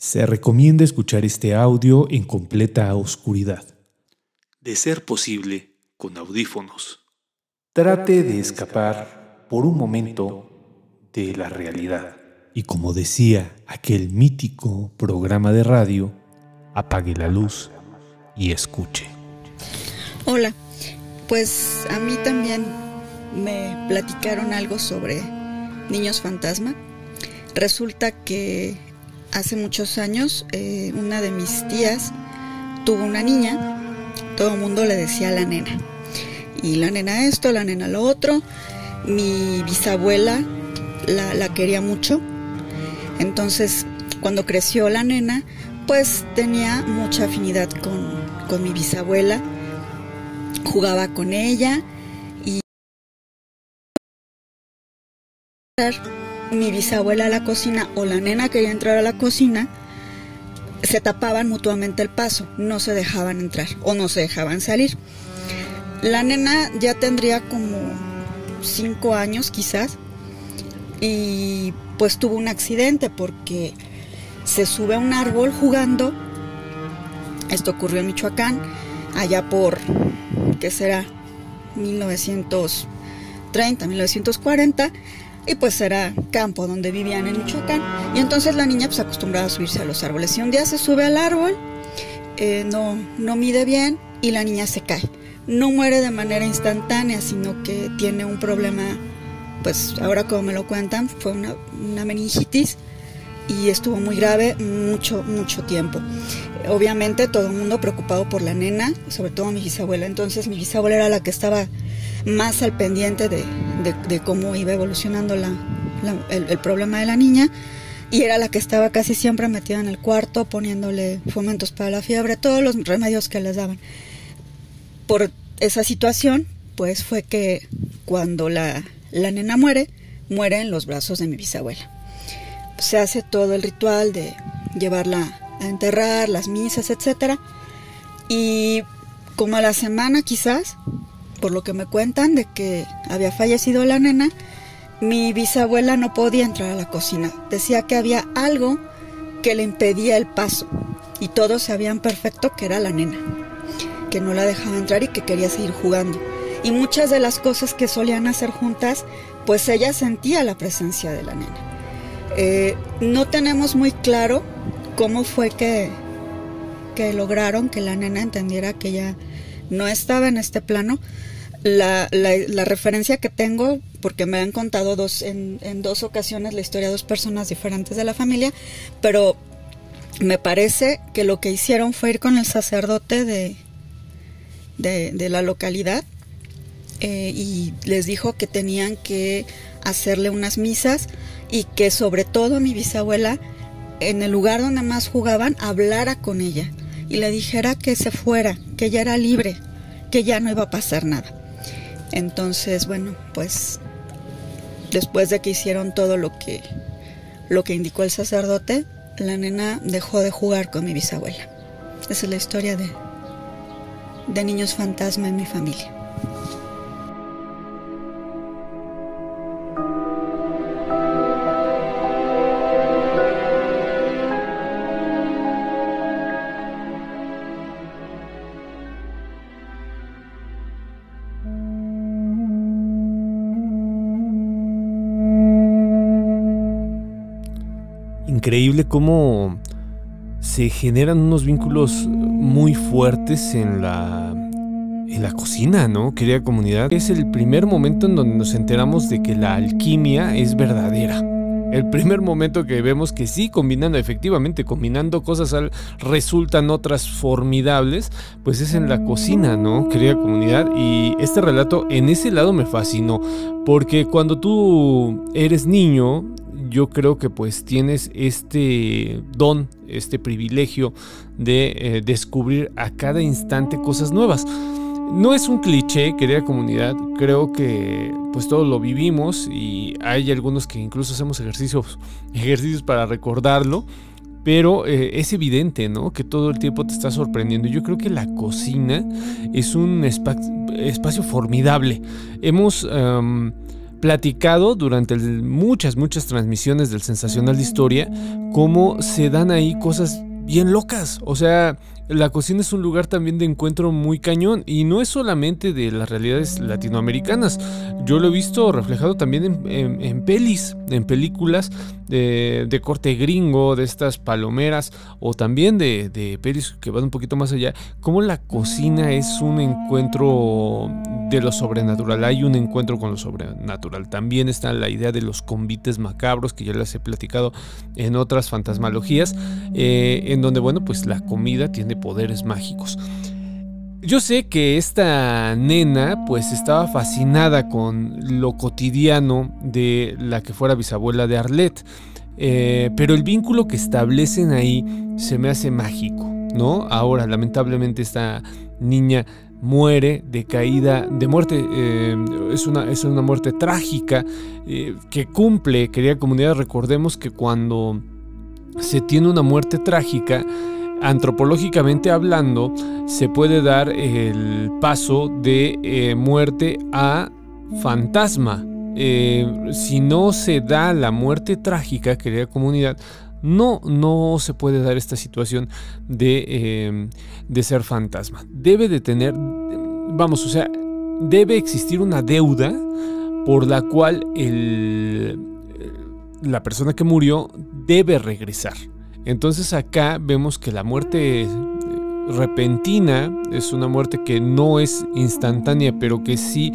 Se recomienda escuchar este audio en completa oscuridad. De ser posible, con audífonos. Trate de escapar por un momento de la realidad. Y como decía aquel mítico programa de radio, apague la luz y escuche. Hola, pues a mí también me platicaron algo sobre niños fantasma. Resulta que hace muchos años eh, una de mis tías tuvo una niña, todo el mundo le decía la nena. Y la nena esto, la nena lo otro. Mi bisabuela la, la quería mucho. Entonces, cuando creció la nena, pues tenía mucha afinidad con, con mi bisabuela. Jugaba con ella y mi bisabuela a la cocina o la nena quería entrar a la cocina, se tapaban mutuamente el paso, no se dejaban entrar o no se dejaban salir. La nena ya tendría como cinco años quizás y pues tuvo un accidente porque se sube a un árbol jugando. Esto ocurrió en Michoacán, allá por, ¿qué será? 1930, 1940 y pues era campo donde vivían en Michoacán. Y entonces la niña pues acostumbraba a subirse a los árboles. Y un día se sube al árbol, eh, no, no mide bien y la niña se cae. No muere de manera instantánea, sino que tiene un problema, pues ahora como me lo cuentan, fue una, una meningitis y estuvo muy grave mucho, mucho tiempo. Obviamente todo el mundo preocupado por la nena, sobre todo mi bisabuela. Entonces mi bisabuela era la que estaba más al pendiente de, cómo iba evolucionando la, el, problema de la niña y era la que estaba casi siempre metida en el cuarto poniéndole fomentos para la fiebre, todos los remedios que les daban. Por esa situación, pues fue que cuando la, la nena muere, muere en los brazos de mi bisabuela. Se hace todo el ritual de llevarla a enterrar, las misas, etcétera. Y como a la semana quizás, por lo que me cuentan de que había fallecido la nena, mi bisabuela no podía entrar a la cocina. Decía que había algo que le impedía el paso y todos sabían perfecto que era la nena, que no la dejaba entrar y que quería seguir jugando. Y muchas de las cosas que solían hacer juntas, pues ella sentía la presencia de la nena. Eh, no tenemos muy claro cómo fue que, lograron que la nena entendiera que ella no estaba en este plano. La, referencia que tengo, porque me han contado dos, en, dos ocasiones la historia de dos personas diferentes de la familia, pero me parece que lo que hicieron fue ir con el sacerdote de, la localidad eh, y les dijo que tenían que hacerle unas misas y que sobre todo mi bisabuela, en el lugar donde más jugaban, hablara con ella y le dijera que se fuera, que ella era libre, que ya no iba a pasar nada. Entonces, bueno, pues después de que hicieron todo lo que lo que indicó el sacerdote, la nena dejó de jugar con mi bisabuela. Esa es la historia de de niños fantasma en mi familia. Increíble cómo se generan unos vínculos muy fuertes en la en la cocina, ¿no? Querida comunidad, es el primer momento en donde nos enteramos de que la alquimia es verdadera. El primer momento que vemos que sí, combinando, efectivamente, combinando cosas resultan otras formidables, pues es en la cocina, ¿no? Querida comunidad. Y este relato en ese lado me fascinó, porque cuando tú eres niño yo creo que pues tienes este don, este privilegio de eh, descubrir a cada instante cosas nuevas. No es un cliché, querida comunidad, creo que pues todos lo vivimos y hay algunos que incluso hacemos ejercicios, ejercicios para recordarlo, pero eh, es evidente, ¿no? Que todo el tiempo te está sorprendiendo. Yo creo que la cocina es un espacio formidable. Hemos platicado durante muchas, muchas transmisiones del Sensacional de Historia cómo se dan ahí cosas bien locas. O sea, la cocina es un lugar también de encuentro muy cañón y no es solamente de las realidades latinoamericanas. Yo lo he visto reflejado también en, pelis, en películas de, corte gringo, de estas palomeras o también de, de pelis que van un poquito más allá. Como la cocina es un encuentro de lo sobrenatural. Hay un encuentro con lo sobrenatural. También está la idea de los convites macabros que ya les he platicado en otras fantasmalogías, eh, en donde, bueno, pues la comida tiene poderes mágicos. Yo sé que esta nena pues estaba fascinada con lo cotidiano de la que fuera bisabuela de Arlette, eh, pero el vínculo que establecen ahí se me hace mágico, ¿no? Ahora lamentablemente esta niña muere de caída, de muerte, eh, es, una, es una muerte trágica eh, que cumple, querida comunidad, recordemos que cuando se tiene una muerte trágica, antropológicamente hablando, se puede dar el paso de eh, muerte a fantasma. Eh, si no se da la muerte trágica, querida comunidad, no, no se puede dar esta situación de, eh, de ser fantasma. Debe de tener, vamos, o sea, debe existir una deuda por la cual el, la persona que murió debe regresar. Entonces acá vemos que la muerte eh, repentina es una muerte que no es instantánea, pero que sí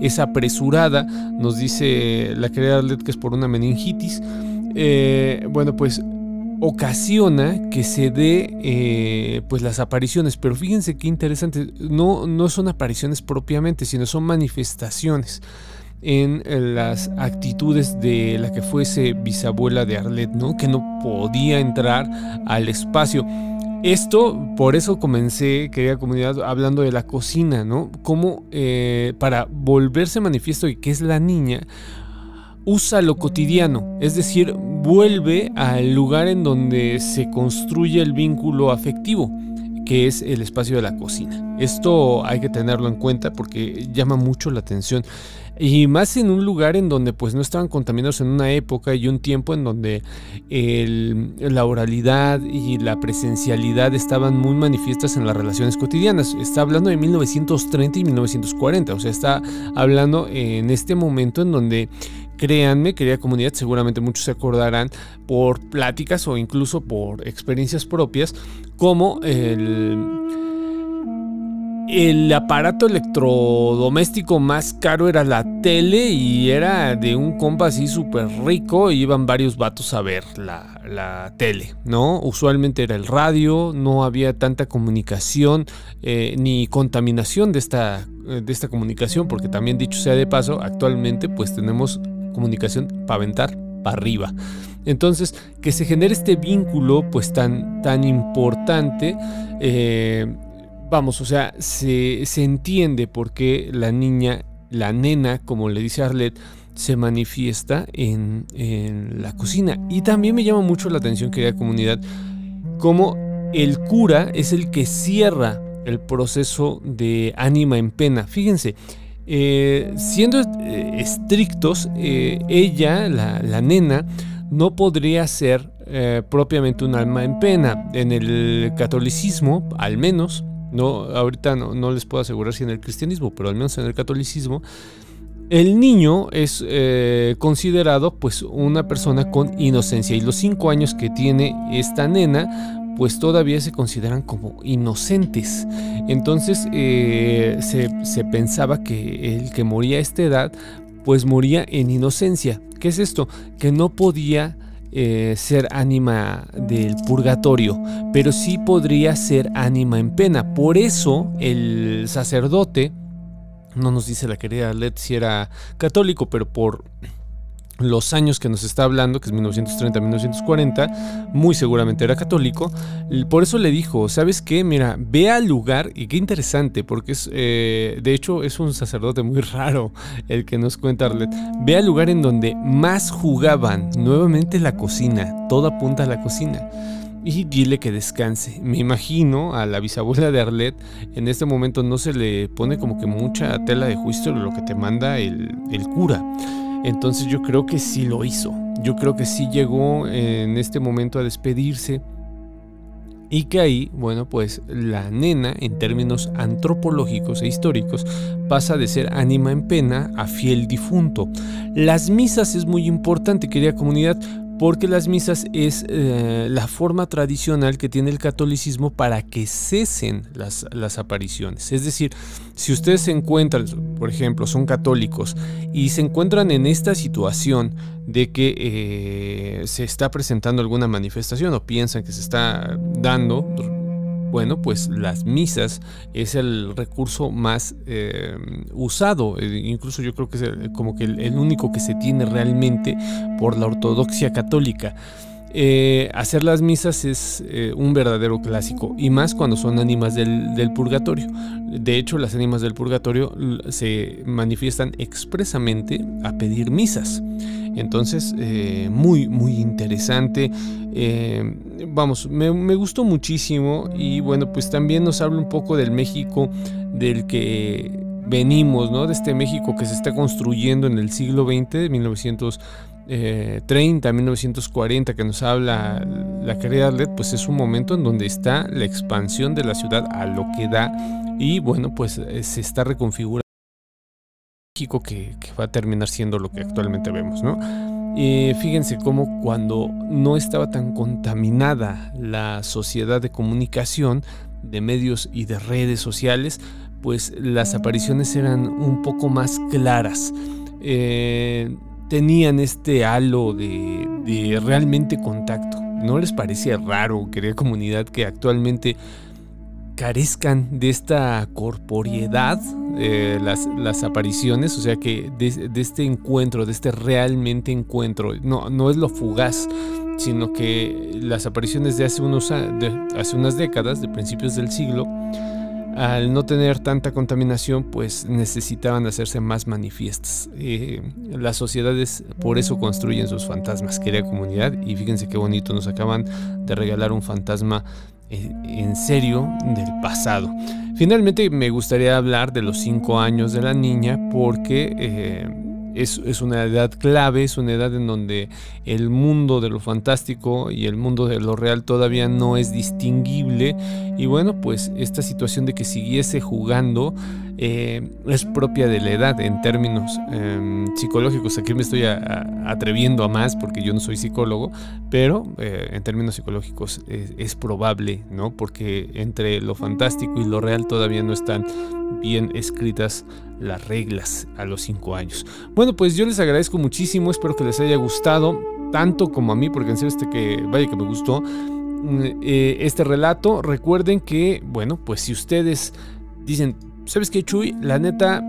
es apresurada. Nos dice la querida Arlet que es por una meningitis. Eh, bueno, pues ocasiona que se dé eh, pues las apariciones pero fíjense qué interesante no, no son apariciones propiamente sino son manifestaciones en las actitudes de la que fuese bisabuela de Arlet, ¿no? Que no podía entrar al espacio. Esto, por eso comencé, querida comunidad, hablando de la cocina, ¿no? Cómo eh, para volverse manifiesto y que es la niña, usa lo cotidiano, es decir, vuelve al lugar en donde se construye el vínculo afectivo que es el espacio de la cocina. Esto hay que tenerlo en cuenta porque llama mucho la atención. Y más en un lugar en donde pues no estaban contaminados en una época y un tiempo en donde la oralidad y la presencialidad estaban muy manifiestas en las relaciones cotidianas. Está hablando de 1930 y 1940, o sea, está hablando en este momento en donde créanme, querida comunidad, seguramente muchos se acordarán por pláticas o incluso por experiencias propias, como el el aparato electrodoméstico más caro era la tele y era de un compa así súper rico y iban varios vatos a ver la, tele, ¿no? Usualmente era el radio, no había tanta comunicación eh, ni contaminación de esta, de esta comunicación, porque también dicho sea de paso, actualmente pues tenemos comunicación para aventar para arriba. Entonces, que se genere este vínculo pues tan, tan importante, eh, vamos, o sea, se, entiende por qué la niña, la nena, como le dice Arlette, se manifiesta en, la cocina. Y también me llama mucho la atención, querida comunidad, cómo el cura es el que cierra el proceso de ánima en pena. Fíjense, eh, siendo eh, estrictos, eh, ella, la, nena, no podría ser propiamente un alma en pena. En el catolicismo, al menos, no, ahorita no, les puedo asegurar si en el cristianismo, pero al menos en el catolicismo, el niño es considerado pues una persona con inocencia y los cinco años que tiene esta nena pues todavía se consideran como inocentes. Entonces eh, se, pensaba que el que moría a esta edad pues moría en inocencia. ¿Qué es esto? Que no podía eh, ser ánima del purgatorio, pero sí podría ser ánima en pena. Por eso el sacerdote, no nos dice la querida Let si era católico, pero por los años que nos está hablando, que es 1930-1940, muy seguramente era católico. Por eso le dijo, ¿sabes qué? Mira, ve al lugar, y qué interesante, porque es, eh, de hecho es un sacerdote muy raro el que nos cuenta Arlet. Ve al lugar en donde más jugaban, nuevamente la cocina, toda apunta a la cocina y dile que descanse. Me imagino a la bisabuela de Arlet en este momento no se le pone como que mucha tela de juicio lo que te manda el cura. Entonces yo creo que sí lo hizo. Yo creo que sí llegó en este momento a despedirse y que ahí, bueno, pues la nena en términos antropológicos e históricos pasa de ser ánima en pena a fiel difunto. Las misas es muy importante, querida comunidad, porque las misas es eh, la forma tradicional que tiene el catolicismo para que cesen las, las, apariciones. Es decir, si ustedes se encuentran, por ejemplo, son católicos y se encuentran en esta situación de que eh, se está presentando alguna manifestación o piensan que se está dando, bueno, pues las misas es el recurso más eh, usado, eh, incluso yo creo que es como que el, único que se tiene realmente por la ortodoxia católica. Eh, hacer las misas es un verdadero clásico y más cuando son ánimas del, purgatorio. De hecho, las ánimas del purgatorio se manifiestan expresamente a pedir misas. Entonces, muy, muy interesante. Eh, vamos, me, gustó muchísimo y bueno, pues también nos habla un poco del México del que venimos, ¿no? De este México que se está construyendo en el siglo XX, 1930, 1940, que nos habla la querida Arlet, pues es un momento en donde está la expansión de la ciudad a lo que da y bueno, pues eh, se está reconfigurando México que, va a terminar siendo lo que actualmente vemos, ¿no? fíjense cómo cuando no estaba tan contaminada la sociedad de comunicación, de medios y de redes sociales, pues las apariciones eran un poco más claras. Eh, tenían este halo de, de realmente contacto. ¿No les parecía raro, querida comunidad, que actualmente carezcan de esta corporiedad eh, las, apariciones, o sea que de, este encuentro, de este realmente encuentro, no, no es lo fugaz, sino que las apariciones de hace, unos, hace unas décadas, de principios del siglo, al no tener tanta contaminación, pues necesitaban hacerse más manifiestas. Eh, las sociedades por eso construyen sus fantasmas, querida comunidad, y fíjense qué bonito, nos acaban de regalar un fantasma eh, en serio del pasado. Finalmente me gustaría hablar de los cinco años de la niña porque eh, es, es, una edad clave, es una edad en donde el mundo de lo fantástico y el mundo de lo real todavía no es distinguible. Y bueno pues esta situación de que siguiese jugando eh, es propia de la edad en términos em, psicológicos. Aquí me estoy atreviendo a más porque yo no soy psicólogo, pero eh, en términos psicológicos es, probable, ¿no? Porque entre lo fantástico y lo real todavía no están bien escritas las reglas a los cinco años. Bueno, pues yo les agradezco muchísimo, espero que les haya gustado, tanto como a mí, porque en serio este que, vaya que me gustó. Mm, eh, este relato, recuerden que, bueno, pues si ustedes dicen, ¿sabes qué, Chuy? La neta,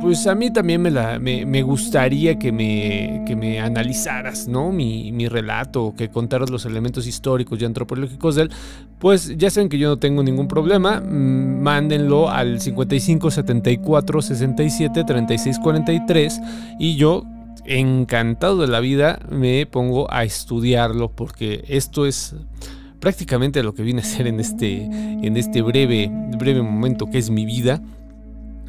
pues a mí también me, la, me, gustaría que me, que me analizaras, ¿no? Mi, mi, relato, que contaras los elementos históricos y antropológicos de él. Pues ya saben que yo no tengo ningún problema. Mm, mándenlo al 55 74 67 36 43 y yo encantado de la vida me pongo a estudiarlo porque esto es prácticamente lo que viene a ser en este, en este breve, breve momento que es mi vida.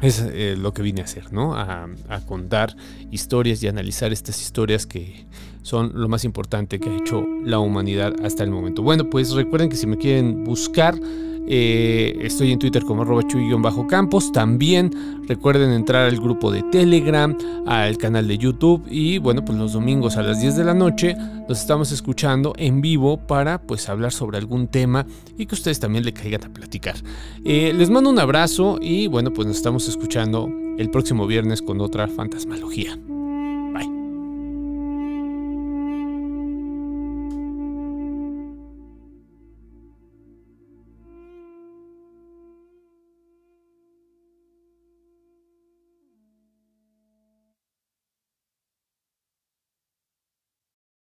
Es eh, lo que vine a hacer, ¿no? A, a, contar historias y analizar estas historias que son lo más importante que ha hecho la humanidad hasta el momento. Bueno, pues recuerden que si me quieren buscar, eh, estoy en Twitter como bajo campos También recuerden entrar al grupo de Telegram, al canal de YouTube y bueno, pues los domingos a las 10 de la noche nos estamos escuchando en vivo para pues hablar sobre algún tema y que ustedes también le caigan a platicar. Eh, les mando un abrazo y bueno, pues nos estamos escuchando el próximo viernes con otra fantasmalogía.